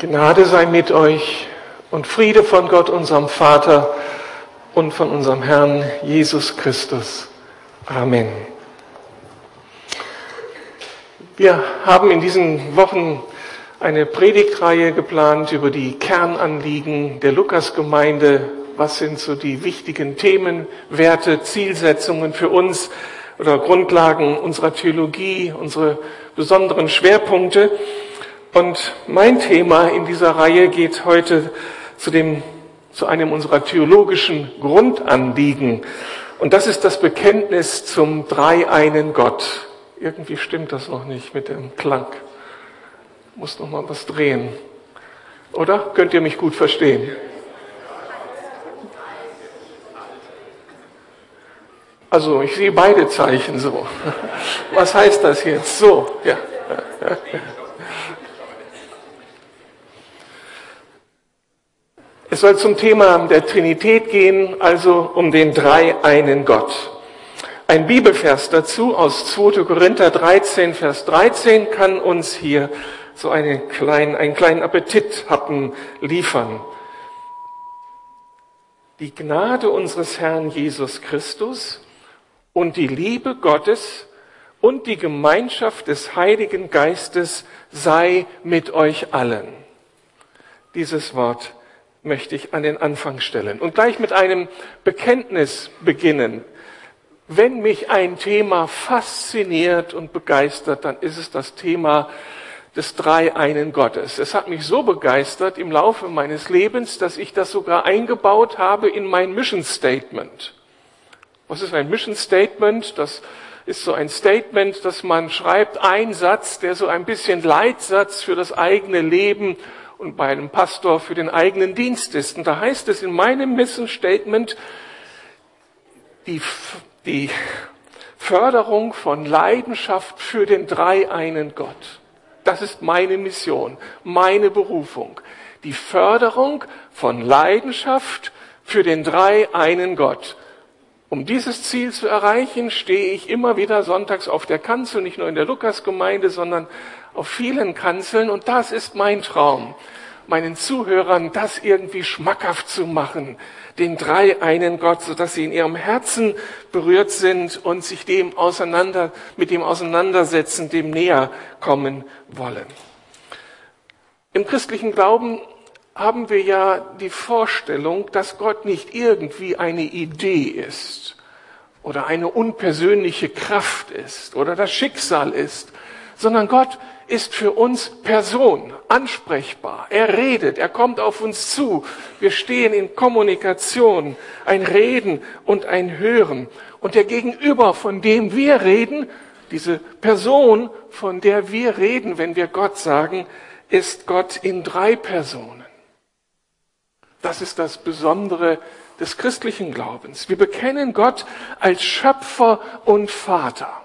Gnade sei mit euch und Friede von Gott, unserem Vater und von unserem Herrn Jesus Christus. Amen. Wir haben in diesen Wochen eine Predigtreihe geplant über die Kernanliegen der Lukasgemeinde. Was sind so die wichtigen Themen, Werte, Zielsetzungen für uns oder Grundlagen unserer Theologie, unsere besonderen Schwerpunkte? Und mein Thema in dieser Reihe geht heute zu, dem, zu einem unserer theologischen Grundanliegen. Und das ist das Bekenntnis zum dreieinen Gott. Irgendwie stimmt das noch nicht mit dem Klang. Muss noch mal was drehen. Oder? Könnt ihr mich gut verstehen? Also, ich sehe beide Zeichen so. Was heißt das jetzt? So, ja. Es soll zum Thema der Trinität gehen, also um den dreieinen Gott. Ein Bibelvers dazu aus 2. Korinther 13, Vers 13 kann uns hier so einen kleinen, einen kleinen Appetit hatten liefern. Die Gnade unseres Herrn Jesus Christus und die Liebe Gottes und die Gemeinschaft des Heiligen Geistes sei mit euch allen. Dieses Wort möchte ich an den Anfang stellen und gleich mit einem Bekenntnis beginnen. Wenn mich ein Thema fasziniert und begeistert, dann ist es das Thema des Dreieinen Gottes. Es hat mich so begeistert im Laufe meines Lebens, dass ich das sogar eingebaut habe in mein Mission Statement. Was ist ein Mission Statement? Das ist so ein Statement, dass man schreibt, ein Satz, der so ein bisschen Leitsatz für das eigene Leben und bei einem Pastor für den eigenen Dienst ist. Und da heißt es in meinem Mission Statement, die, die Förderung von Leidenschaft für den dreieinen Gott. Das ist meine Mission, meine Berufung. Die Förderung von Leidenschaft für den dreieinen Gott. Um dieses Ziel zu erreichen, stehe ich immer wieder sonntags auf der Kanzel, nicht nur in der Lukasgemeinde, sondern auf vielen Kanzeln. Und das ist mein Traum, meinen Zuhörern das irgendwie schmackhaft zu machen, den drei einen Gott, sodass sie in ihrem Herzen berührt sind und sich dem auseinander, mit dem auseinandersetzen, dem näher kommen wollen. Im christlichen Glauben haben wir ja die Vorstellung, dass Gott nicht irgendwie eine Idee ist oder eine unpersönliche Kraft ist oder das Schicksal ist, sondern Gott ist für uns Person, ansprechbar. Er redet, er kommt auf uns zu. Wir stehen in Kommunikation, ein Reden und ein Hören. Und der Gegenüber, von dem wir reden, diese Person, von der wir reden, wenn wir Gott sagen, ist Gott in drei Personen. Das ist das Besondere des christlichen Glaubens. Wir bekennen Gott als Schöpfer und Vater.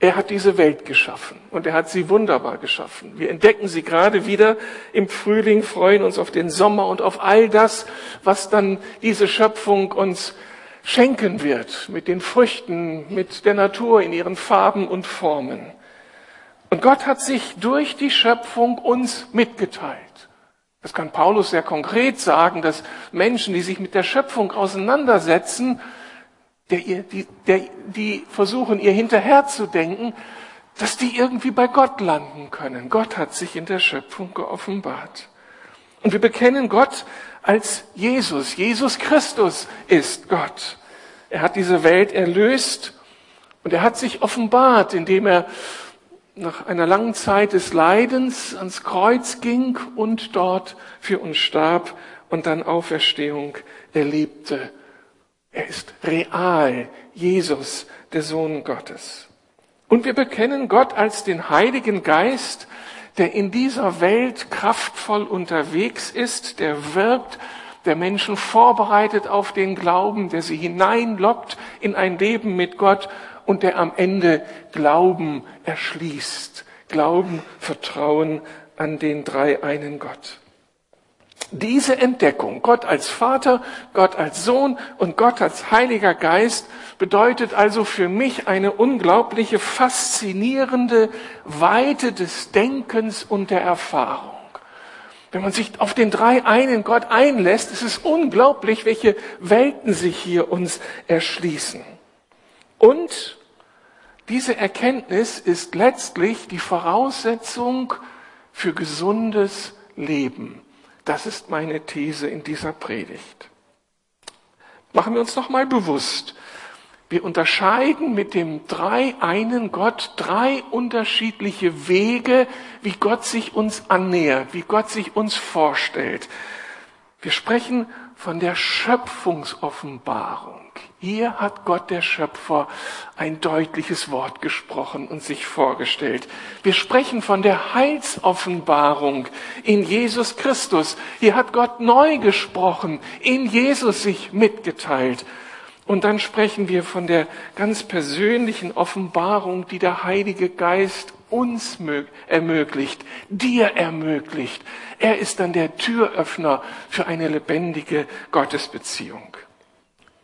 Er hat diese Welt geschaffen und er hat sie wunderbar geschaffen. Wir entdecken sie gerade wieder im Frühling, freuen uns auf den Sommer und auf all das, was dann diese Schöpfung uns schenken wird, mit den Früchten, mit der Natur in ihren Farben und Formen. Und Gott hat sich durch die Schöpfung uns mitgeteilt. Das kann Paulus sehr konkret sagen, dass Menschen, die sich mit der Schöpfung auseinandersetzen, der, die, der, die versuchen, ihr hinterherzudenken, dass die irgendwie bei Gott landen können. Gott hat sich in der Schöpfung geoffenbart. Und wir bekennen Gott als Jesus. Jesus Christus ist Gott. Er hat diese Welt erlöst und er hat sich offenbart, indem er nach einer langen Zeit des Leidens ans Kreuz ging und dort für uns starb und dann Auferstehung erlebte. Er ist real, Jesus, der Sohn Gottes. Und wir bekennen Gott als den Heiligen Geist, der in dieser Welt kraftvoll unterwegs ist, der wirkt, der Menschen vorbereitet auf den Glauben, der sie hineinlockt in ein Leben mit Gott und der am Ende Glauben erschließt. Glauben, Vertrauen an den drei einen Gott. Diese Entdeckung, Gott als Vater, Gott als Sohn und Gott als Heiliger Geist, bedeutet also für mich eine unglaubliche, faszinierende Weite des Denkens und der Erfahrung. Wenn man sich auf den drei einen Gott einlässt, ist es unglaublich, welche Welten sich hier uns erschließen. Und diese Erkenntnis ist letztlich die Voraussetzung für gesundes Leben. Das ist meine These in dieser Predigt. Machen wir uns noch mal bewusst. Wir unterscheiden mit dem drei einen Gott drei unterschiedliche Wege, wie Gott sich uns annähert, wie Gott sich uns vorstellt. Wir sprechen von der Schöpfungsoffenbarung. Hier hat Gott der Schöpfer ein deutliches Wort gesprochen und sich vorgestellt. Wir sprechen von der Heilsoffenbarung in Jesus Christus. Hier hat Gott neu gesprochen, in Jesus sich mitgeteilt. Und dann sprechen wir von der ganz persönlichen Offenbarung, die der Heilige Geist uns ermöglicht, dir ermöglicht. Er ist dann der Türöffner für eine lebendige Gottesbeziehung.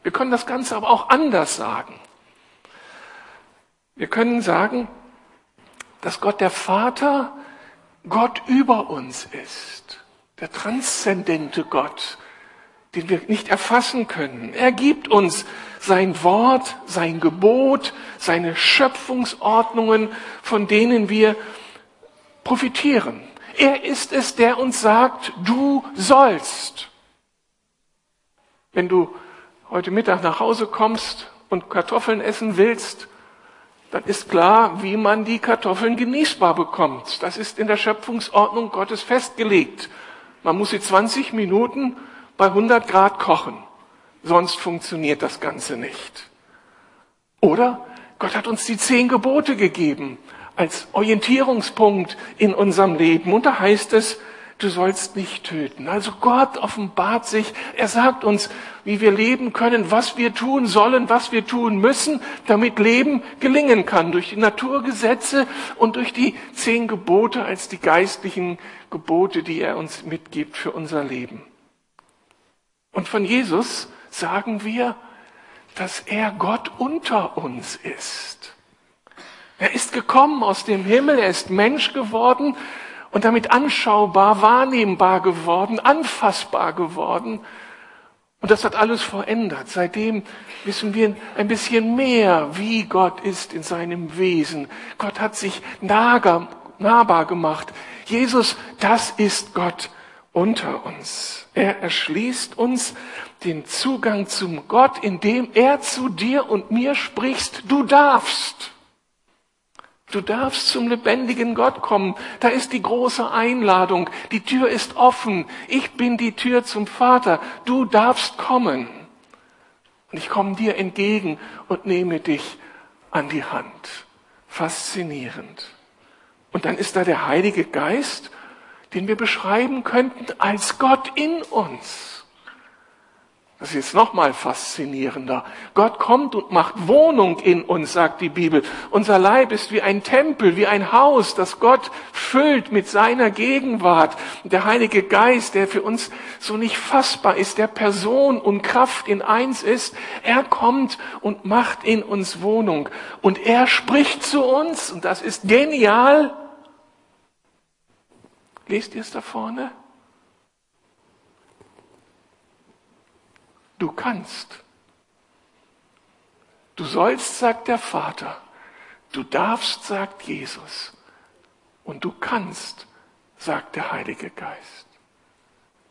Wir können das Ganze aber auch anders sagen. Wir können sagen, dass Gott der Vater Gott über uns ist, der transzendente Gott, den wir nicht erfassen können. Er gibt uns sein Wort, sein Gebot, seine Schöpfungsordnungen, von denen wir profitieren. Er ist es, der uns sagt, du sollst. Wenn du heute Mittag nach Hause kommst und Kartoffeln essen willst, dann ist klar, wie man die Kartoffeln genießbar bekommt. Das ist in der Schöpfungsordnung Gottes festgelegt. Man muss sie 20 Minuten bei 100 Grad kochen. Sonst funktioniert das Ganze nicht. Oder Gott hat uns die zehn Gebote gegeben als Orientierungspunkt in unserem Leben. Und da heißt es, du sollst nicht töten. Also Gott offenbart sich, er sagt uns, wie wir leben können, was wir tun sollen, was wir tun müssen, damit Leben gelingen kann, durch die Naturgesetze und durch die zehn Gebote als die geistlichen Gebote, die er uns mitgibt für unser Leben. Und von Jesus sagen wir, dass er Gott unter uns ist. Er ist gekommen aus dem Himmel, er ist Mensch geworden und damit anschaubar, wahrnehmbar geworden, anfassbar geworden. Und das hat alles verändert. Seitdem wissen wir ein bisschen mehr, wie Gott ist in seinem Wesen. Gott hat sich nahbar gemacht. Jesus, das ist Gott unter uns. Er erschließt uns den Zugang zum Gott, indem er zu dir und mir spricht, du darfst. Du darfst zum lebendigen Gott kommen. Da ist die große Einladung. Die Tür ist offen. Ich bin die Tür zum Vater. Du darfst kommen. Und ich komme dir entgegen und nehme dich an die Hand. Faszinierend. Und dann ist da der Heilige Geist, den wir beschreiben könnten als Gott in uns. Das ist jetzt nochmal faszinierender. Gott kommt und macht Wohnung in uns, sagt die Bibel. Unser Leib ist wie ein Tempel, wie ein Haus, das Gott füllt mit seiner Gegenwart. Der Heilige Geist, der für uns so nicht fassbar ist, der Person und Kraft in eins ist, er kommt und macht in uns Wohnung. Und er spricht zu uns, und das ist genial. Lest ihr es da vorne? Du kannst. Du sollst, sagt der Vater. Du darfst, sagt Jesus. Und du kannst, sagt der Heilige Geist.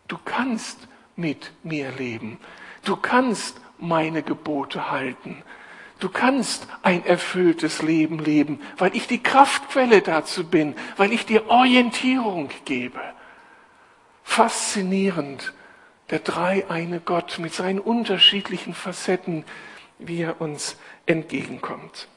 Du kannst mit mir leben. Du kannst meine Gebote halten. Du kannst ein erfülltes Leben leben, weil ich die Kraftquelle dazu bin, weil ich dir Orientierung gebe. Faszinierend der dreieine Gott mit seinen unterschiedlichen Facetten, wie er uns entgegenkommt.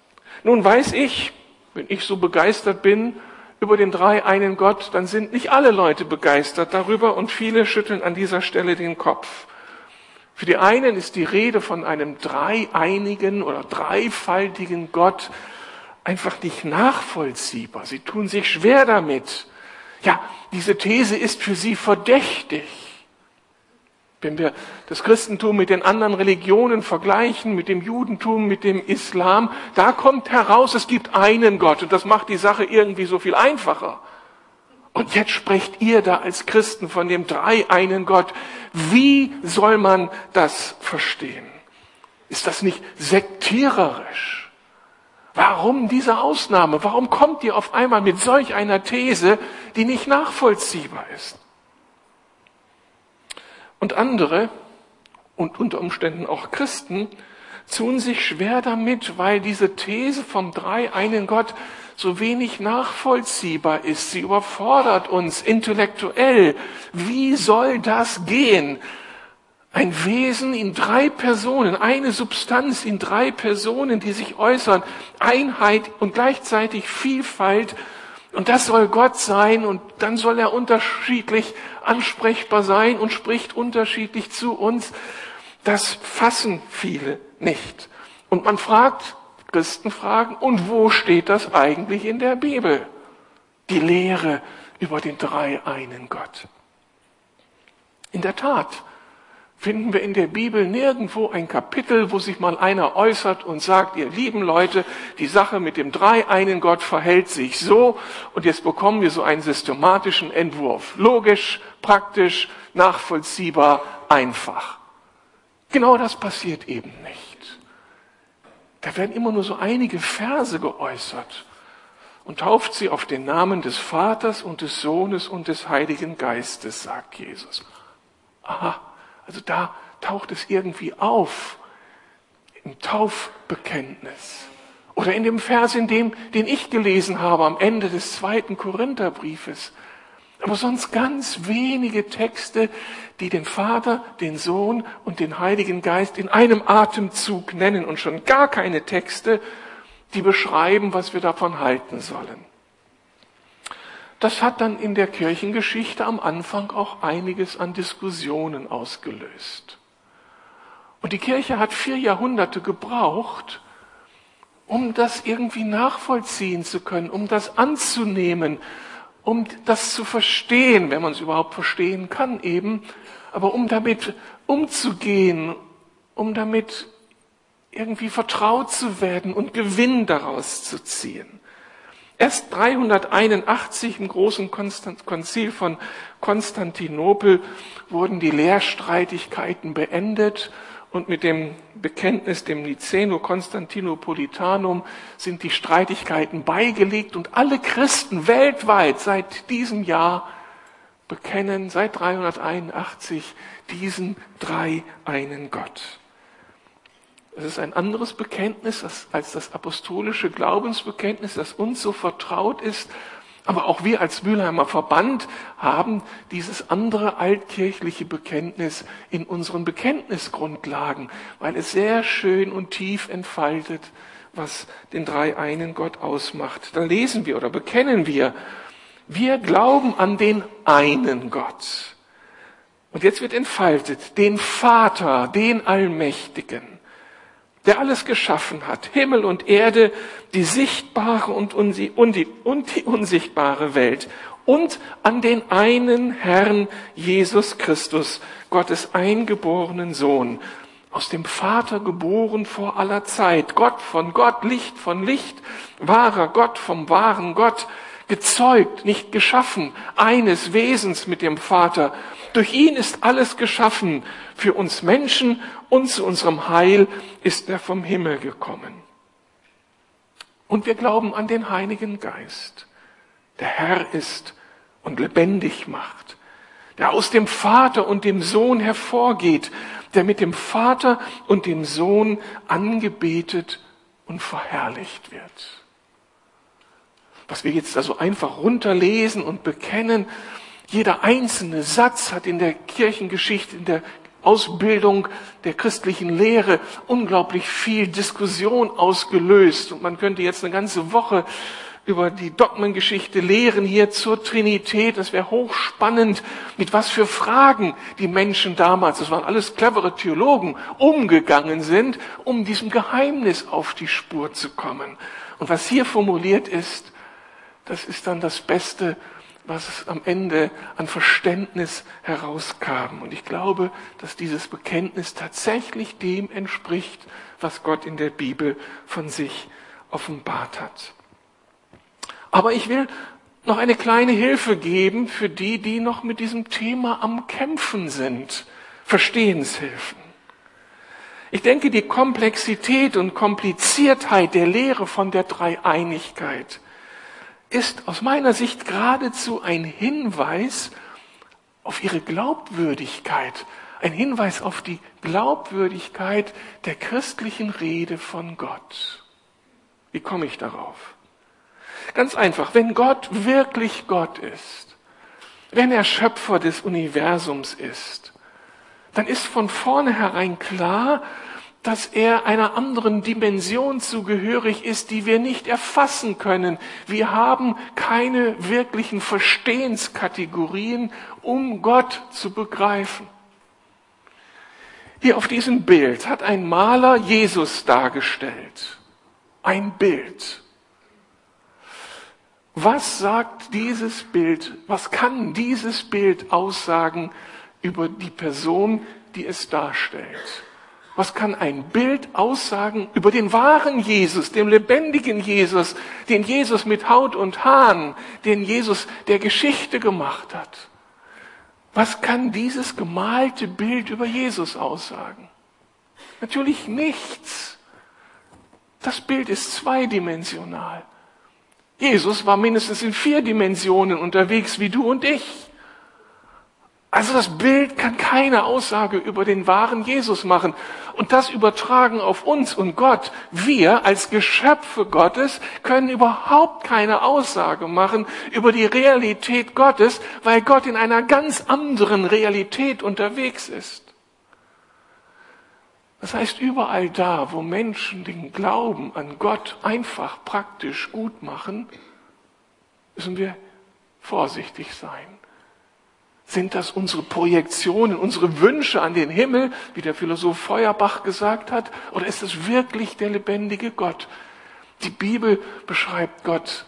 Nun weiß ich, wenn ich so begeistert bin über den dreieinen Gott, dann sind nicht alle Leute begeistert darüber und viele schütteln an dieser Stelle den Kopf. Für die einen ist die Rede von einem dreieinigen oder dreifaltigen Gott einfach nicht nachvollziehbar. Sie tun sich schwer damit. Ja, diese These ist für sie verdächtig. Wenn wir das Christentum mit den anderen Religionen vergleichen, mit dem Judentum, mit dem Islam, da kommt heraus, es gibt einen Gott und das macht die Sache irgendwie so viel einfacher. Und jetzt sprecht ihr da als Christen von dem drei einen Gott. Wie soll man das verstehen? Ist das nicht sektiererisch? Warum diese Ausnahme? Warum kommt ihr auf einmal mit solch einer These, die nicht nachvollziehbar ist? Und andere, und unter Umständen auch Christen, tun sich schwer damit, weil diese These vom drei einen Gott so wenig nachvollziehbar ist. Sie überfordert uns intellektuell. Wie soll das gehen? Ein Wesen in drei Personen, eine Substanz in drei Personen, die sich äußern, Einheit und gleichzeitig Vielfalt. Und das soll Gott sein und dann soll er unterschiedlich ansprechbar sein und spricht unterschiedlich zu uns. Das fassen viele nicht. Und man fragt Christen fragen, und wo steht das eigentlich in der Bibel? Die Lehre über den drei einen Gott. In der Tat finden wir in der Bibel nirgendwo ein Kapitel, wo sich mal einer äußert und sagt, ihr lieben Leute, die Sache mit dem drei einen Gott verhält sich so und jetzt bekommen wir so einen systematischen Entwurf. Logisch, praktisch, nachvollziehbar, einfach. Genau das passiert eben nicht. Da werden immer nur so einige Verse geäußert und tauft sie auf den Namen des Vaters und des Sohnes und des Heiligen Geistes, sagt Jesus. Aha, also da taucht es irgendwie auf im Taufbekenntnis. Oder in dem Vers, in dem, den ich gelesen habe am Ende des zweiten Korintherbriefes. Aber sonst ganz wenige Texte, die den Vater, den Sohn und den Heiligen Geist in einem Atemzug nennen und schon gar keine Texte, die beschreiben, was wir davon halten sollen. Das hat dann in der Kirchengeschichte am Anfang auch einiges an Diskussionen ausgelöst. Und die Kirche hat vier Jahrhunderte gebraucht, um das irgendwie nachvollziehen zu können, um das anzunehmen, um das zu verstehen, wenn man es überhaupt verstehen kann eben, aber um damit umzugehen, um damit irgendwie vertraut zu werden und Gewinn daraus zu ziehen. Erst 381 im großen Konzil von Konstantinopel wurden die Lehrstreitigkeiten beendet und mit dem Bekenntnis, dem Niceno Konstantinopolitanum, sind die Streitigkeiten beigelegt und alle Christen weltweit seit diesem Jahr bekennen, seit 381, diesen drei einen Gott. Es ist ein anderes Bekenntnis als das apostolische Glaubensbekenntnis, das uns so vertraut ist aber auch wir als Mülheimer Verband haben dieses andere altkirchliche Bekenntnis in unseren Bekenntnisgrundlagen, weil es sehr schön und tief entfaltet, was den drei einen Gott ausmacht. Da lesen wir oder bekennen wir, wir glauben an den einen Gott. Und jetzt wird entfaltet, den Vater, den Allmächtigen der alles geschaffen hat, Himmel und Erde, die sichtbare und, die, und die unsichtbare Welt und an den einen Herrn Jesus Christus, Gottes eingeborenen Sohn, aus dem Vater geboren vor aller Zeit, Gott von Gott, Licht von Licht, wahrer Gott vom wahren Gott, gezeugt, nicht geschaffen, eines Wesens mit dem Vater. Durch ihn ist alles geschaffen. Für uns Menschen und zu unserem Heil ist er vom Himmel gekommen. Und wir glauben an den Heiligen Geist, der Herr ist und lebendig macht, der aus dem Vater und dem Sohn hervorgeht, der mit dem Vater und dem Sohn angebetet und verherrlicht wird. Was wir jetzt also einfach runterlesen und bekennen, jeder einzelne Satz hat in der Kirchengeschichte, in der Ausbildung der christlichen Lehre unglaublich viel Diskussion ausgelöst. Und man könnte jetzt eine ganze Woche über die Dogmengeschichte lehren hier zur Trinität. Das wäre hochspannend, mit was für Fragen die Menschen damals, das waren alles clevere Theologen, umgegangen sind, um diesem Geheimnis auf die Spur zu kommen. Und was hier formuliert ist, das ist dann das Beste, was am Ende an Verständnis herauskam. Und ich glaube, dass dieses Bekenntnis tatsächlich dem entspricht, was Gott in der Bibel von sich offenbart hat. Aber ich will noch eine kleine Hilfe geben für die, die noch mit diesem Thema am Kämpfen sind. Verstehenshilfen. Ich denke, die Komplexität und Kompliziertheit der Lehre von der Dreieinigkeit ist aus meiner Sicht geradezu ein Hinweis auf ihre Glaubwürdigkeit, ein Hinweis auf die Glaubwürdigkeit der christlichen Rede von Gott. Wie komme ich darauf? Ganz einfach, wenn Gott wirklich Gott ist, wenn er Schöpfer des Universums ist, dann ist von vornherein klar, dass er einer anderen Dimension zugehörig ist, die wir nicht erfassen können. Wir haben keine wirklichen Verstehenskategorien, um Gott zu begreifen. Hier auf diesem Bild hat ein Maler Jesus dargestellt. Ein Bild. Was sagt dieses Bild, was kann dieses Bild aussagen über die Person, die es darstellt? Was kann ein Bild aussagen über den wahren Jesus, den lebendigen Jesus, den Jesus mit Haut und Haaren, den Jesus der Geschichte gemacht hat? Was kann dieses gemalte Bild über Jesus aussagen? Natürlich nichts. Das Bild ist zweidimensional. Jesus war mindestens in vier Dimensionen unterwegs wie du und ich. Also das Bild kann keine Aussage über den wahren Jesus machen. Und das übertragen auf uns und Gott. Wir als Geschöpfe Gottes können überhaupt keine Aussage machen über die Realität Gottes, weil Gott in einer ganz anderen Realität unterwegs ist. Das heißt, überall da, wo Menschen den Glauben an Gott einfach praktisch gut machen, müssen wir vorsichtig sein. Sind das unsere Projektionen, unsere Wünsche an den Himmel, wie der Philosoph Feuerbach gesagt hat, oder ist es wirklich der lebendige Gott? Die Bibel beschreibt Gott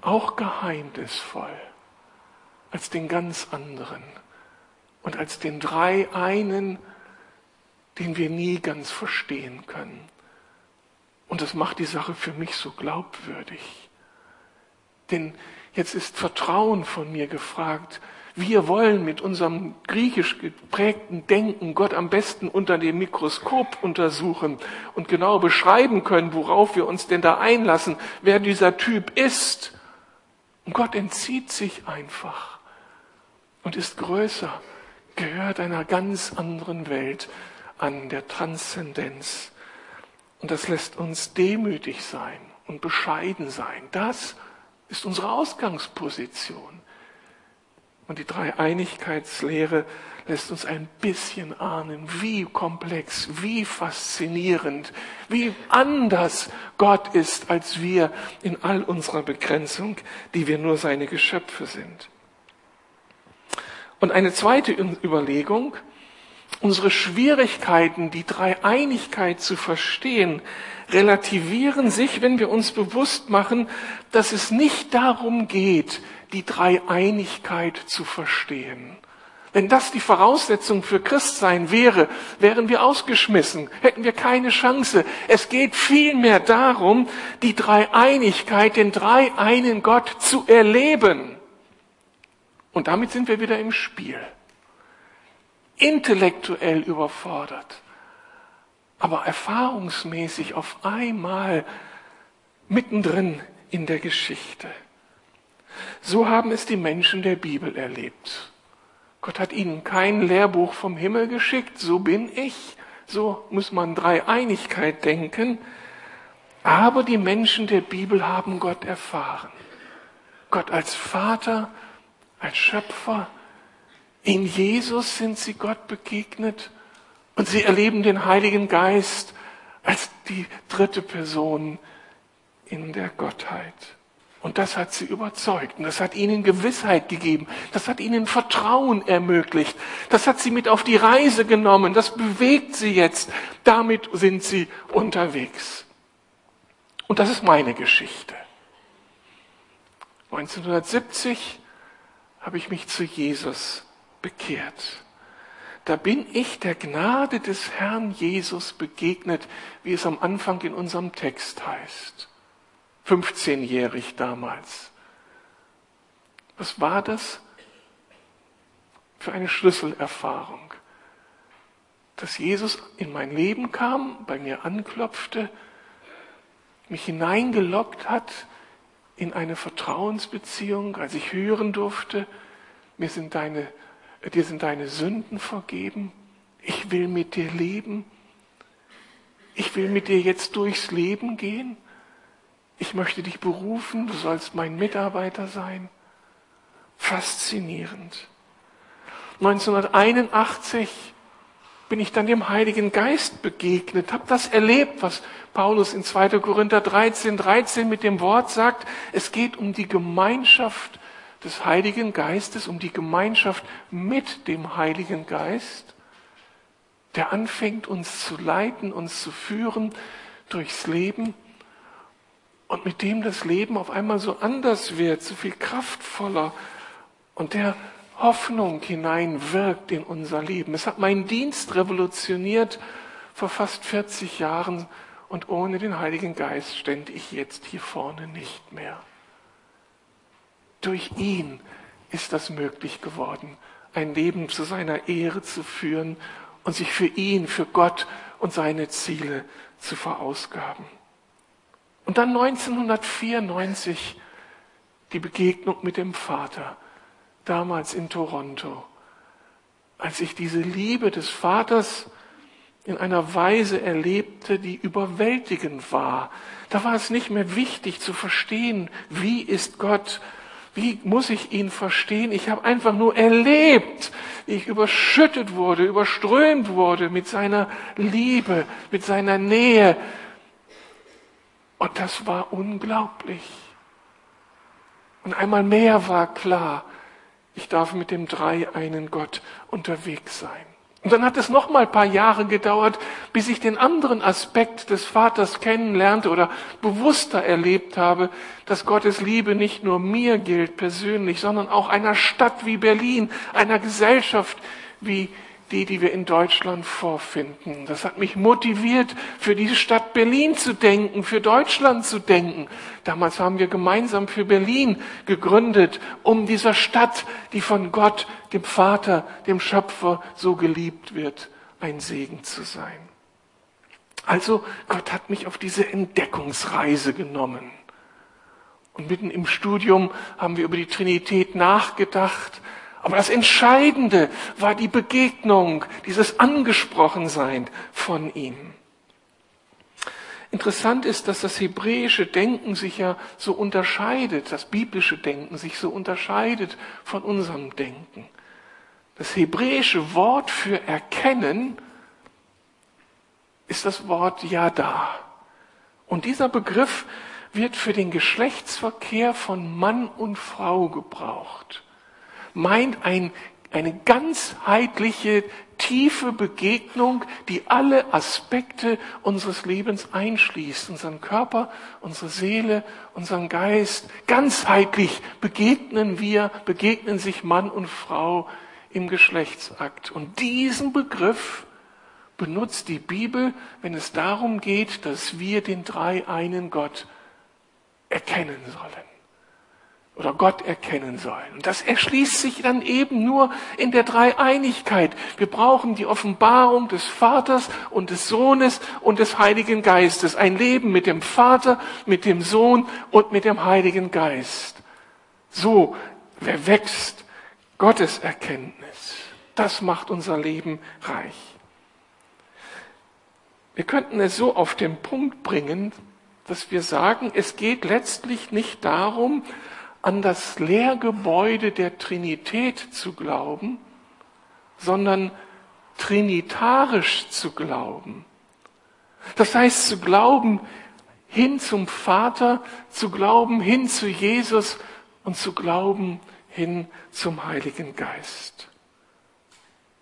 auch geheimnisvoll als den ganz anderen und als den drei einen, den wir nie ganz verstehen können. Und das macht die Sache für mich so glaubwürdig. Denn Jetzt ist Vertrauen von mir gefragt. Wir wollen mit unserem griechisch geprägten Denken Gott am besten unter dem Mikroskop untersuchen und genau beschreiben können, worauf wir uns denn da einlassen, wer dieser Typ ist. Und Gott entzieht sich einfach und ist größer, gehört einer ganz anderen Welt an der Transzendenz. Und das lässt uns demütig sein und bescheiden sein. Das ist unsere Ausgangsposition. Und die Dreieinigkeitslehre lässt uns ein bisschen ahnen, wie komplex, wie faszinierend, wie anders Gott ist als wir in all unserer Begrenzung, die wir nur seine Geschöpfe sind. Und eine zweite Überlegung, unsere Schwierigkeiten, die Dreieinigkeit zu verstehen, relativieren sich, wenn wir uns bewusst machen, dass es nicht darum geht, die Dreieinigkeit zu verstehen. Wenn das die Voraussetzung für Christsein wäre, wären wir ausgeschmissen, hätten wir keine Chance. Es geht vielmehr darum, die Dreieinigkeit, den dreieinen Gott zu erleben. Und damit sind wir wieder im Spiel. Intellektuell überfordert aber erfahrungsmäßig auf einmal mittendrin in der Geschichte. So haben es die Menschen der Bibel erlebt. Gott hat ihnen kein Lehrbuch vom Himmel geschickt, so bin ich, so muss man Dreieinigkeit denken, aber die Menschen der Bibel haben Gott erfahren. Gott als Vater, als Schöpfer. In Jesus sind sie Gott begegnet und sie erleben den Heiligen Geist als die dritte Person in der Gottheit. Und das hat sie überzeugt. Und das hat ihnen Gewissheit gegeben. Das hat ihnen Vertrauen ermöglicht. Das hat sie mit auf die Reise genommen. Das bewegt sie jetzt. Damit sind sie unterwegs. Und das ist meine Geschichte. 1970 habe ich mich zu Jesus bekehrt. Da bin ich der Gnade des Herrn Jesus begegnet, wie es am Anfang in unserem Text heißt. 15-jährig damals. Was war das für eine Schlüsselerfahrung? Dass Jesus in mein Leben kam, bei mir anklopfte, mich hineingelockt hat in eine Vertrauensbeziehung, als ich hören durfte, mir sind deine, dir sind deine Sünden vergeben, ich will mit dir leben, ich will mit dir jetzt durchs Leben gehen, ich möchte dich berufen, du sollst mein Mitarbeiter sein. Faszinierend. 1981 bin ich dann dem Heiligen Geist begegnet, habe das erlebt, was Paulus in 2. Korinther 13, 13 mit dem Wort sagt. Es geht um die Gemeinschaft des Heiligen Geistes, um die Gemeinschaft mit dem Heiligen Geist, der anfängt uns zu leiten, uns zu führen durchs Leben und mit dem das Leben auf einmal so anders wird, so viel kraftvoller und der Hoffnung hineinwirkt in unser Leben. Es hat meinen Dienst revolutioniert vor fast 40 Jahren und ohne den Heiligen Geist stände ich jetzt hier vorne nicht mehr. Durch ihn ist das möglich geworden, ein Leben zu seiner Ehre zu führen und sich für ihn, für Gott und seine Ziele zu verausgaben. Und dann 1994 die Begegnung mit dem Vater damals in Toronto, als ich diese Liebe des Vaters in einer Weise erlebte, die überwältigend war. Da war es nicht mehr wichtig zu verstehen, wie ist Gott, wie muss ich ihn verstehen. Ich habe einfach nur erlebt, wie ich überschüttet wurde, überströmt wurde mit seiner Liebe, mit seiner Nähe. Und das war unglaublich. Und einmal mehr war klar, ich darf mit dem dreieinen Gott unterwegs sein. Und dann hat es noch mal ein paar Jahre gedauert, bis ich den anderen Aspekt des Vaters kennenlernte oder bewusster erlebt habe, dass Gottes Liebe nicht nur mir gilt persönlich, sondern auch einer Stadt wie Berlin, einer Gesellschaft wie die, die wir in Deutschland vorfinden. Das hat mich motiviert, für diese Stadt Berlin zu denken, für Deutschland zu denken. Damals haben wir gemeinsam für Berlin gegründet, um dieser Stadt, die von Gott, dem Vater, dem Schöpfer so geliebt wird, ein Segen zu sein. Also Gott hat mich auf diese Entdeckungsreise genommen. Und mitten im Studium haben wir über die Trinität nachgedacht, aber das Entscheidende war die Begegnung, dieses Angesprochensein von ihm. Interessant ist, dass das hebräische Denken sich ja so unterscheidet, das biblische Denken sich so unterscheidet von unserem Denken. Das hebräische Wort für erkennen ist das Wort Yada. Und dieser Begriff wird für den Geschlechtsverkehr von Mann und Frau gebraucht meint ein, eine ganzheitliche, tiefe Begegnung, die alle Aspekte unseres Lebens einschließt. Unseren Körper, unsere Seele, unseren Geist. Ganzheitlich begegnen wir, begegnen sich Mann und Frau im Geschlechtsakt. Und diesen Begriff benutzt die Bibel, wenn es darum geht, dass wir den drei einen Gott erkennen sollen oder Gott erkennen sollen. Und das erschließt sich dann eben nur in der Dreieinigkeit. Wir brauchen die Offenbarung des Vaters und des Sohnes und des Heiligen Geistes. Ein Leben mit dem Vater, mit dem Sohn und mit dem Heiligen Geist. So, wer wächst, Gottes Erkenntnis. Das macht unser Leben reich. Wir könnten es so auf den Punkt bringen, dass wir sagen, es geht letztlich nicht darum, an das Lehrgebäude der Trinität zu glauben, sondern trinitarisch zu glauben. Das heißt zu glauben hin zum Vater, zu glauben hin zu Jesus und zu glauben hin zum Heiligen Geist.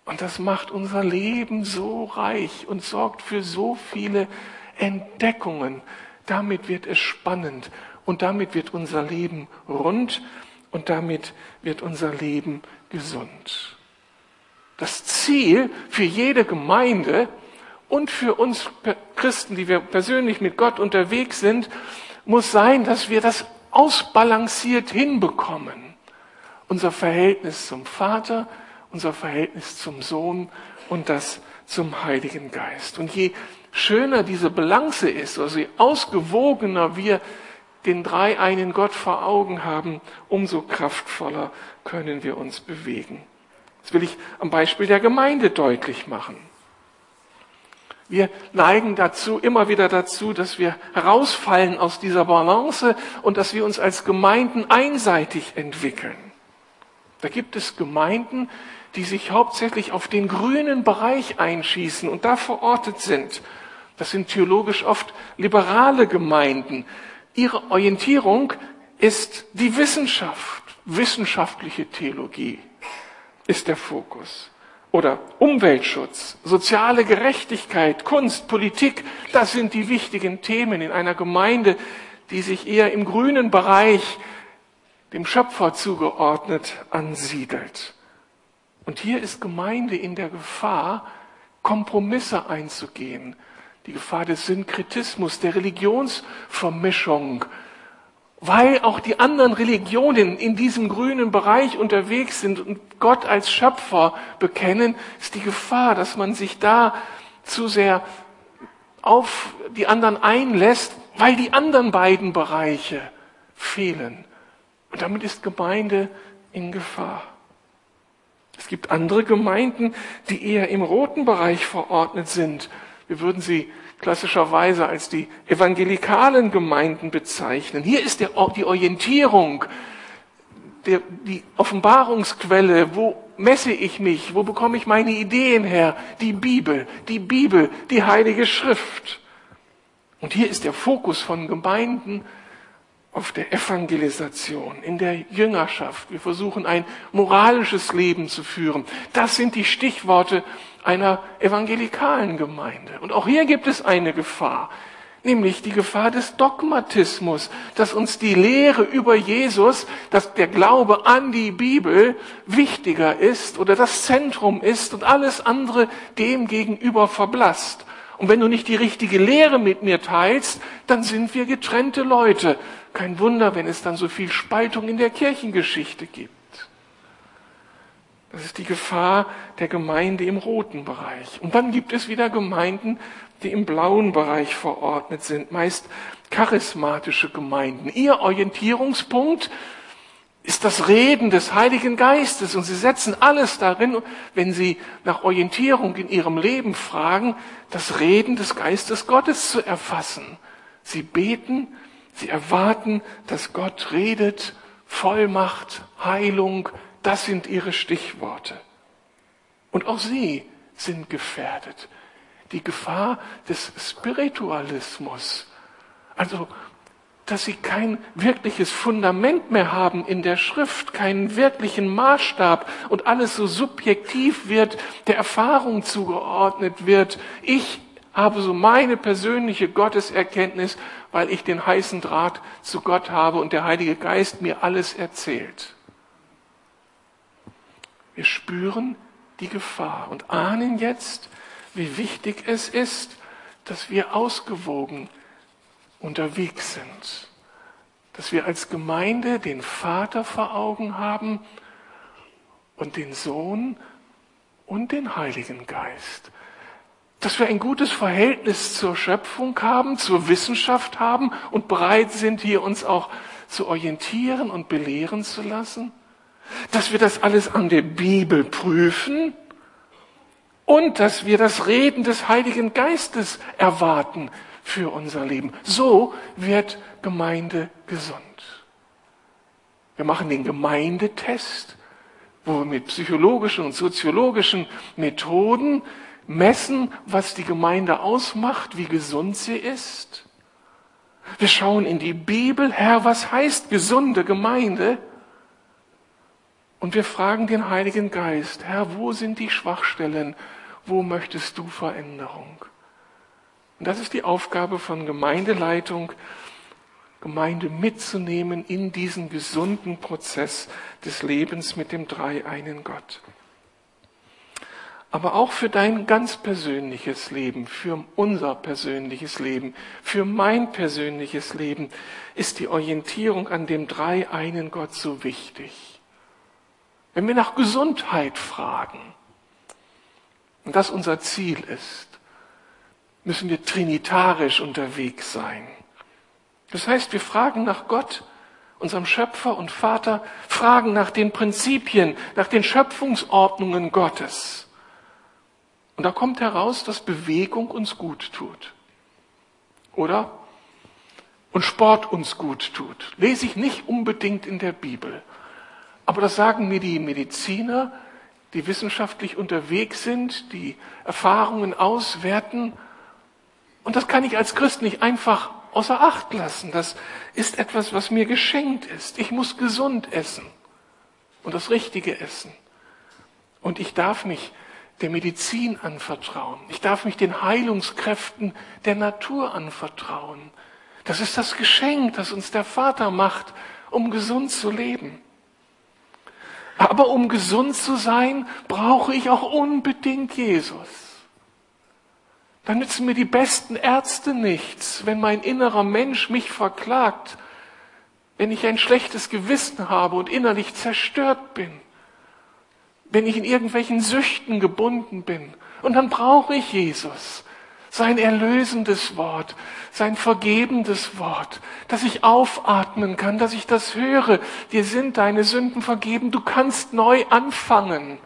Und das macht unser Leben so reich und sorgt für so viele Entdeckungen, damit wird es spannend und damit wird unser Leben rund und damit wird unser Leben gesund. Das Ziel für jede Gemeinde und für uns Christen, die wir persönlich mit Gott unterwegs sind, muss sein, dass wir das ausbalanciert hinbekommen. Unser Verhältnis zum Vater, unser Verhältnis zum Sohn und das zum Heiligen Geist. Und je schöner diese Balance ist, also je ausgewogener wir den dreieinen Gott vor Augen haben, umso kraftvoller können wir uns bewegen. Das will ich am Beispiel der Gemeinde deutlich machen. Wir neigen dazu, immer wieder dazu, dass wir herausfallen aus dieser Balance und dass wir uns als Gemeinden einseitig entwickeln. Da gibt es Gemeinden, die sich hauptsächlich auf den grünen Bereich einschießen und da verortet sind. Das sind theologisch oft liberale Gemeinden. Ihre Orientierung ist die Wissenschaft, wissenschaftliche Theologie ist der Fokus. Oder Umweltschutz, soziale Gerechtigkeit, Kunst, Politik, das sind die wichtigen Themen in einer Gemeinde, die sich eher im grünen Bereich dem Schöpfer zugeordnet ansiedelt. Und hier ist Gemeinde in der Gefahr, Kompromisse einzugehen. Die Gefahr des Synkretismus, der Religionsvermischung, weil auch die anderen Religionen in diesem grünen Bereich unterwegs sind und Gott als Schöpfer bekennen, ist die Gefahr, dass man sich da zu sehr auf die anderen einlässt, weil die anderen beiden Bereiche fehlen. Und damit ist Gemeinde in Gefahr. Es gibt andere Gemeinden, die eher im roten Bereich verordnet sind. Wir würden sie klassischerweise als die evangelikalen Gemeinden bezeichnen. Hier ist der, die Orientierung, der, die Offenbarungsquelle, wo messe ich mich, wo bekomme ich meine Ideen her? Die Bibel, die Bibel, die Heilige Schrift. Und hier ist der Fokus von Gemeinden auf der Evangelisation, in der Jüngerschaft. Wir versuchen ein moralisches Leben zu führen. Das sind die Stichworte einer evangelikalen Gemeinde. Und auch hier gibt es eine Gefahr, nämlich die Gefahr des Dogmatismus, dass uns die Lehre über Jesus, dass der Glaube an die Bibel wichtiger ist oder das Zentrum ist und alles andere dem gegenüber verblasst. Und wenn du nicht die richtige Lehre mit mir teilst, dann sind wir getrennte Leute. Kein Wunder, wenn es dann so viel Spaltung in der Kirchengeschichte gibt. Das ist die Gefahr der Gemeinde im roten Bereich. Und dann gibt es wieder Gemeinden, die im blauen Bereich verordnet sind, meist charismatische Gemeinden. Ihr Orientierungspunkt ist das Reden des Heiligen Geistes und sie setzen alles darin, wenn sie nach Orientierung in ihrem Leben fragen, das Reden des Geistes Gottes zu erfassen. Sie beten, Sie erwarten, dass Gott redet, Vollmacht, Heilung, das sind ihre Stichworte. Und auch sie sind gefährdet. Die Gefahr des Spiritualismus. Also, dass sie kein wirkliches Fundament mehr haben in der Schrift, keinen wirklichen Maßstab und alles so subjektiv wird, der Erfahrung zugeordnet wird. Ich habe so meine persönliche Gotteserkenntnis, weil ich den heißen Draht zu Gott habe und der Heilige Geist mir alles erzählt. Wir spüren die Gefahr und ahnen jetzt, wie wichtig es ist, dass wir ausgewogen unterwegs sind, dass wir als Gemeinde den Vater vor Augen haben und den Sohn und den Heiligen Geist dass wir ein gutes Verhältnis zur Schöpfung haben, zur Wissenschaft haben und bereit sind, hier uns auch zu orientieren und belehren zu lassen? Dass wir das alles an der Bibel prüfen und dass wir das Reden des Heiligen Geistes erwarten für unser Leben. So wird Gemeinde gesund. Wir machen den Gemeindetest, wo wir mit psychologischen und soziologischen Methoden messen, was die Gemeinde ausmacht, wie gesund sie ist. Wir schauen in die Bibel, Herr, was heißt gesunde Gemeinde? Und wir fragen den Heiligen Geist, Herr, wo sind die Schwachstellen? Wo möchtest du Veränderung? Und das ist die Aufgabe von Gemeindeleitung, Gemeinde mitzunehmen in diesen gesunden Prozess des Lebens mit dem dreieinen Gott. Aber auch für dein ganz persönliches Leben, für unser persönliches Leben, für mein persönliches Leben ist die Orientierung an dem dreieinen Gott so wichtig. Wenn wir nach Gesundheit fragen, und das unser Ziel ist, müssen wir trinitarisch unterwegs sein. Das heißt, wir fragen nach Gott, unserem Schöpfer und Vater, fragen nach den Prinzipien, nach den Schöpfungsordnungen Gottes. Und da kommt heraus, dass Bewegung uns gut tut. Oder? Und Sport uns gut tut. Lese ich nicht unbedingt in der Bibel. Aber das sagen mir die Mediziner, die wissenschaftlich unterwegs sind, die Erfahrungen auswerten. Und das kann ich als Christ nicht einfach außer Acht lassen. Das ist etwas, was mir geschenkt ist. Ich muss gesund essen und das Richtige essen. Und ich darf mich der Medizin anvertrauen. Ich darf mich den Heilungskräften der Natur anvertrauen. Das ist das Geschenk, das uns der Vater macht, um gesund zu leben. Aber um gesund zu sein, brauche ich auch unbedingt Jesus. Dann nützen mir die besten Ärzte nichts, wenn mein innerer Mensch mich verklagt, wenn ich ein schlechtes Gewissen habe und innerlich zerstört bin, wenn ich in irgendwelchen Süchten gebunden bin. Und dann brauche ich Jesus, sein erlösendes Wort, sein vergebendes Wort, dass ich aufatmen kann, dass ich das höre. Dir sind deine Sünden vergeben, du kannst neu anfangen.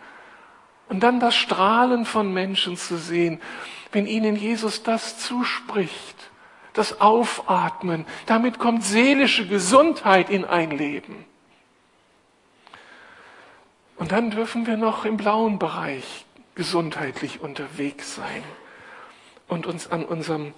Und dann das Strahlen von Menschen zu sehen wenn ihnen Jesus das zuspricht, das Aufatmen, damit kommt seelische Gesundheit in ein Leben. Und dann dürfen wir noch im blauen Bereich gesundheitlich unterwegs sein und uns an unserem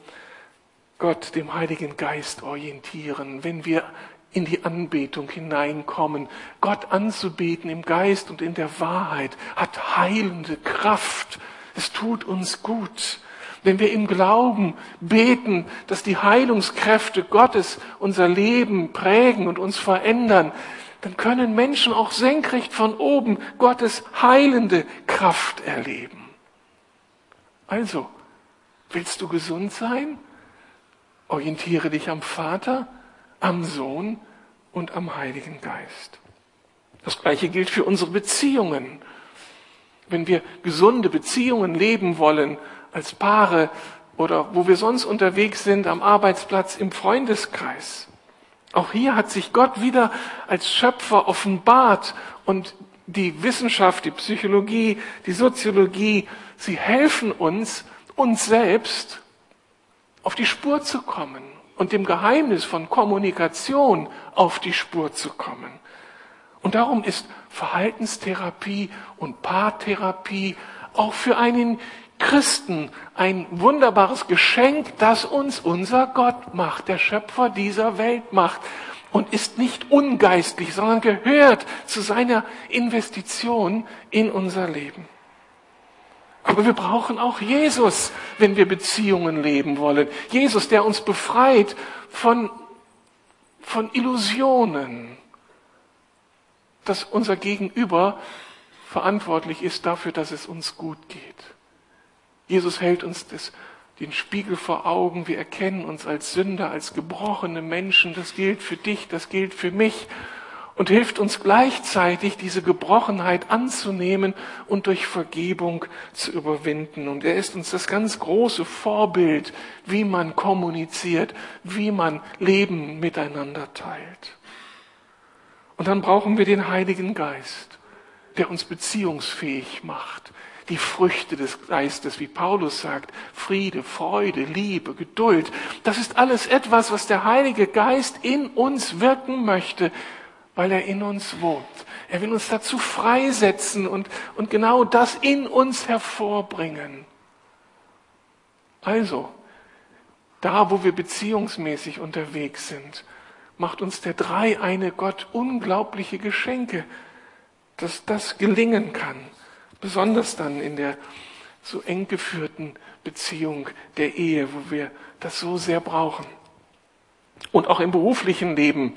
Gott, dem Heiligen Geist orientieren, wenn wir in die Anbetung hineinkommen. Gott anzubeten im Geist und in der Wahrheit hat heilende Kraft. Es tut uns gut. Wenn wir im Glauben beten, dass die Heilungskräfte Gottes unser Leben prägen und uns verändern, dann können Menschen auch senkrecht von oben Gottes heilende Kraft erleben. Also, willst du gesund sein? Orientiere dich am Vater, am Sohn und am Heiligen Geist. Das Gleiche gilt für unsere Beziehungen. Wenn wir gesunde Beziehungen leben wollen, als Paare oder wo wir sonst unterwegs sind, am Arbeitsplatz, im Freundeskreis. Auch hier hat sich Gott wieder als Schöpfer offenbart und die Wissenschaft, die Psychologie, die Soziologie, sie helfen uns, uns selbst auf die Spur zu kommen und dem Geheimnis von Kommunikation auf die Spur zu kommen. Und darum ist Verhaltenstherapie und Paartherapie auch für einen Christen ein wunderbares Geschenk, das uns unser Gott macht, der Schöpfer dieser Welt macht und ist nicht ungeistlich, sondern gehört zu seiner Investition in unser Leben. Aber wir brauchen auch Jesus, wenn wir Beziehungen leben wollen. Jesus, der uns befreit von, von Illusionen, dass unser Gegenüber verantwortlich ist dafür, dass es uns gut geht. Jesus hält uns das, den Spiegel vor Augen. Wir erkennen uns als Sünder, als gebrochene Menschen. Das gilt für dich, das gilt für mich. Und hilft uns gleichzeitig, diese Gebrochenheit anzunehmen und durch Vergebung zu überwinden. Und er ist uns das ganz große Vorbild, wie man kommuniziert, wie man Leben miteinander teilt. Und dann brauchen wir den Heiligen Geist, der uns beziehungsfähig macht, die Früchte des Geistes, wie Paulus sagt, Friede, Freude, Liebe, Geduld. Das ist alles etwas, was der Heilige Geist in uns wirken möchte, weil er in uns wohnt. Er will uns dazu freisetzen und, und genau das in uns hervorbringen. Also, da wo wir beziehungsmäßig unterwegs sind, macht uns der dreieine Gott unglaubliche Geschenke, dass das gelingen kann besonders dann in der so eng geführten Beziehung der Ehe, wo wir das so sehr brauchen. Und auch im beruflichen Leben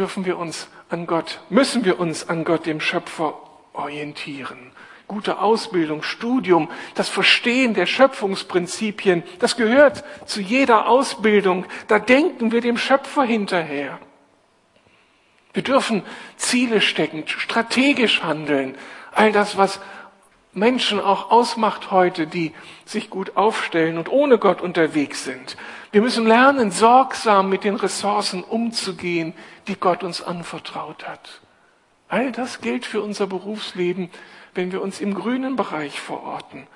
dürfen wir uns an Gott, müssen wir uns an Gott, dem Schöpfer, orientieren. Gute Ausbildung, Studium, das Verstehen der Schöpfungsprinzipien, das gehört zu jeder Ausbildung. Da denken wir dem Schöpfer hinterher. Wir dürfen Ziele stecken, strategisch handeln. All das, was Menschen auch ausmacht heute, die sich gut aufstellen und ohne Gott unterwegs sind. Wir müssen lernen, sorgsam mit den Ressourcen umzugehen, die Gott uns anvertraut hat. All das gilt für unser Berufsleben, wenn wir uns im grünen Bereich verorten.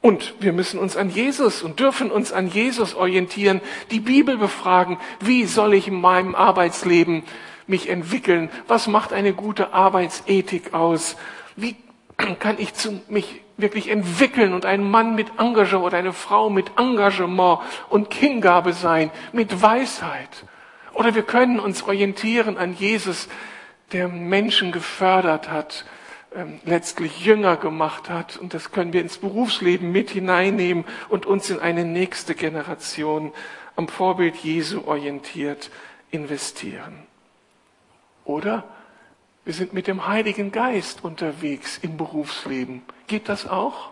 Und wir müssen uns an Jesus und dürfen uns an Jesus orientieren, die Bibel befragen, wie soll ich in meinem Arbeitsleben mich entwickeln? Was macht eine gute Arbeitsethik aus? Wie kann ich zu, mich wirklich entwickeln und ein Mann mit Engagement oder eine Frau mit Engagement und Hingabe sein, mit Weisheit? Oder wir können uns orientieren an Jesus, der Menschen gefördert hat, ähm, letztlich Jünger gemacht hat. Und das können wir ins Berufsleben mit hineinnehmen und uns in eine nächste Generation am Vorbild Jesu orientiert investieren. Oder wir sind mit dem Heiligen Geist unterwegs im Berufsleben. Geht das auch?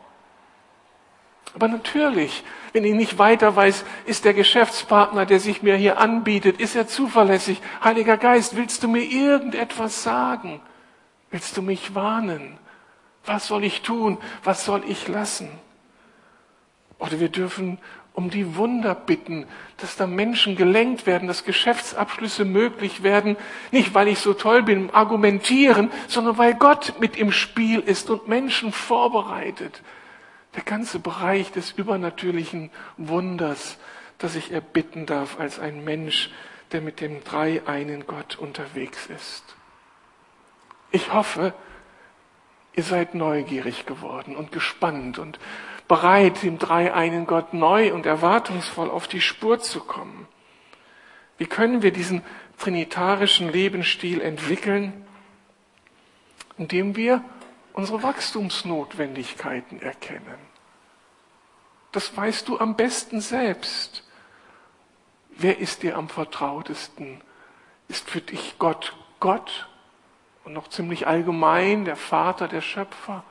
Aber natürlich, wenn ich nicht weiter weiß, ist der Geschäftspartner, der sich mir hier anbietet, ist er zuverlässig? Heiliger Geist, willst du mir irgendetwas sagen? Willst du mich warnen? Was soll ich tun? Was soll ich lassen? Oder wir dürfen um die Wunder bitten, dass da Menschen gelenkt werden, dass Geschäftsabschlüsse möglich werden, nicht weil ich so toll bin im Argumentieren, sondern weil Gott mit im Spiel ist und Menschen vorbereitet. Der ganze Bereich des übernatürlichen Wunders, das ich erbitten darf als ein Mensch, der mit dem dreieinen Gott unterwegs ist. Ich hoffe, ihr seid neugierig geworden und gespannt und bereit, dem dreieinen Gott neu und erwartungsvoll auf die Spur zu kommen. Wie können wir diesen trinitarischen Lebensstil entwickeln? Indem wir unsere Wachstumsnotwendigkeiten erkennen. Das weißt du am besten selbst. Wer ist dir am vertrautesten? Ist für dich Gott Gott und noch ziemlich allgemein der Vater, der Schöpfer?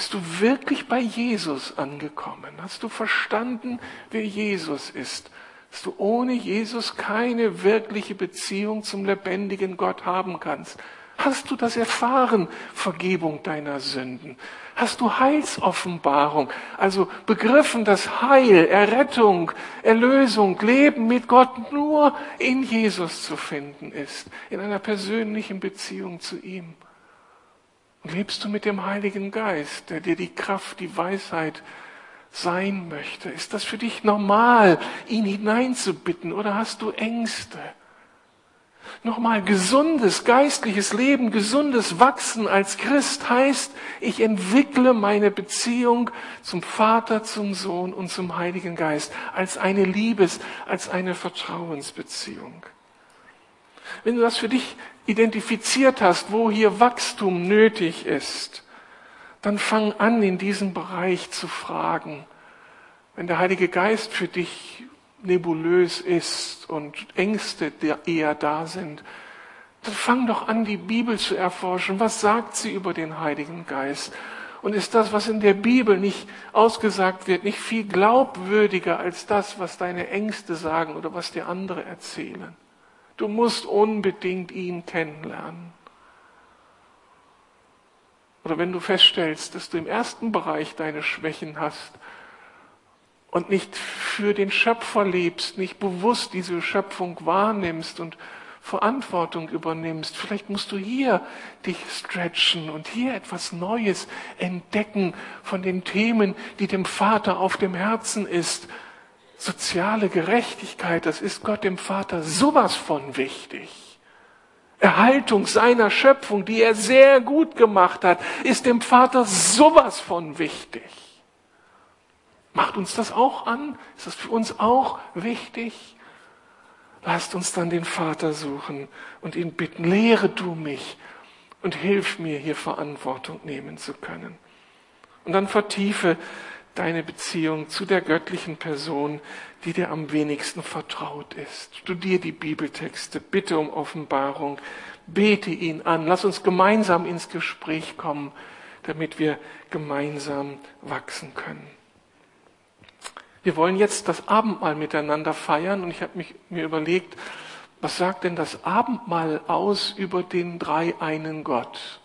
Bist du wirklich bei Jesus angekommen? Hast du verstanden, wer Jesus ist? Dass du ohne Jesus keine wirkliche Beziehung zum lebendigen Gott haben kannst? Hast du das erfahren, Vergebung deiner Sünden? Hast du Heilsoffenbarung, also begriffen, dass Heil, Errettung, Erlösung, Leben mit Gott nur in Jesus zu finden ist, in einer persönlichen Beziehung zu ihm? Lebst du mit dem Heiligen Geist, der dir die Kraft, die Weisheit sein möchte? Ist das für dich normal, ihn hineinzubitten oder hast du Ängste? Nochmal, gesundes geistliches Leben, gesundes Wachsen als Christ heißt, ich entwickle meine Beziehung zum Vater, zum Sohn und zum Heiligen Geist als eine Liebes-, als eine Vertrauensbeziehung. Wenn du das für dich identifiziert hast, wo hier Wachstum nötig ist, dann fang an, in diesem Bereich zu fragen. Wenn der Heilige Geist für dich nebulös ist und Ängste eher da sind, dann fang doch an, die Bibel zu erforschen. Was sagt sie über den Heiligen Geist? Und ist das, was in der Bibel nicht ausgesagt wird, nicht viel glaubwürdiger als das, was deine Ängste sagen oder was dir andere erzählen? Du musst unbedingt ihn kennenlernen. Oder wenn du feststellst, dass du im ersten Bereich deine Schwächen hast, und nicht für den Schöpfer lebst, nicht bewusst diese Schöpfung wahrnimmst und Verantwortung übernimmst. Vielleicht musst du hier dich stretchen und hier etwas Neues entdecken von den Themen, die dem Vater auf dem Herzen ist. Soziale Gerechtigkeit, das ist Gott dem Vater sowas von wichtig. Erhaltung seiner Schöpfung, die er sehr gut gemacht hat, ist dem Vater sowas von wichtig. Macht uns das auch an? Ist das für uns auch wichtig? Lasst uns dann den Vater suchen und ihn bitten, lehre du mich und hilf mir, hier Verantwortung nehmen zu können. Und dann vertiefe deine Beziehung zu der göttlichen Person, die dir am wenigsten vertraut ist. Studier die Bibeltexte, bitte um Offenbarung, bete ihn an, lass uns gemeinsam ins Gespräch kommen, damit wir gemeinsam wachsen können. Wir wollen jetzt das Abendmahl miteinander feiern und ich habe mir überlegt, was sagt denn das Abendmahl aus über den drei einen Gott?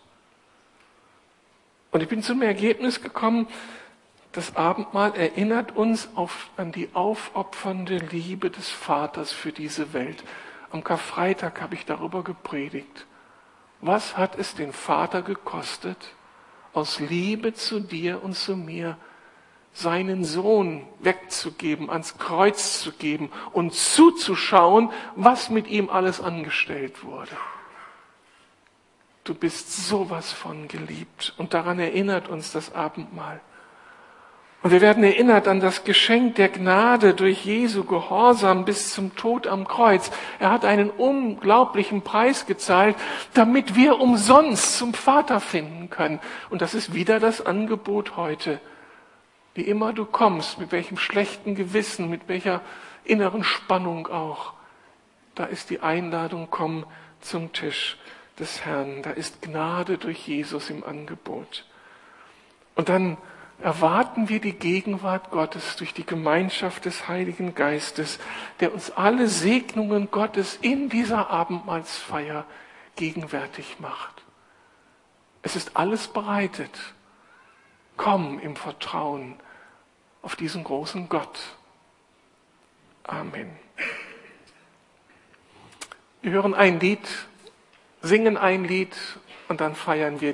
Und ich bin zum Ergebnis gekommen, das Abendmahl erinnert uns auf, an die aufopfernde Liebe des Vaters für diese Welt. Am Karfreitag habe ich darüber gepredigt. Was hat es den Vater gekostet, aus Liebe zu dir und zu mir, seinen Sohn wegzugeben, ans Kreuz zu geben und zuzuschauen, was mit ihm alles angestellt wurde? Du bist sowas von geliebt. Und daran erinnert uns das Abendmahl. Und wir werden erinnert an das Geschenk der Gnade durch Jesu Gehorsam bis zum Tod am Kreuz. Er hat einen unglaublichen Preis gezahlt, damit wir umsonst zum Vater finden können. Und das ist wieder das Angebot heute. Wie immer du kommst, mit welchem schlechten Gewissen, mit welcher inneren Spannung auch, da ist die Einladung, komm zum Tisch des Herrn. Da ist Gnade durch Jesus im Angebot. Und dann erwarten wir die Gegenwart Gottes durch die Gemeinschaft des Heiligen Geistes, der uns alle Segnungen Gottes in dieser Abendmahlsfeier gegenwärtig macht. Es ist alles bereitet. Komm im Vertrauen auf diesen großen Gott. Amen. Wir hören ein Lied, singen ein Lied und dann feiern wir die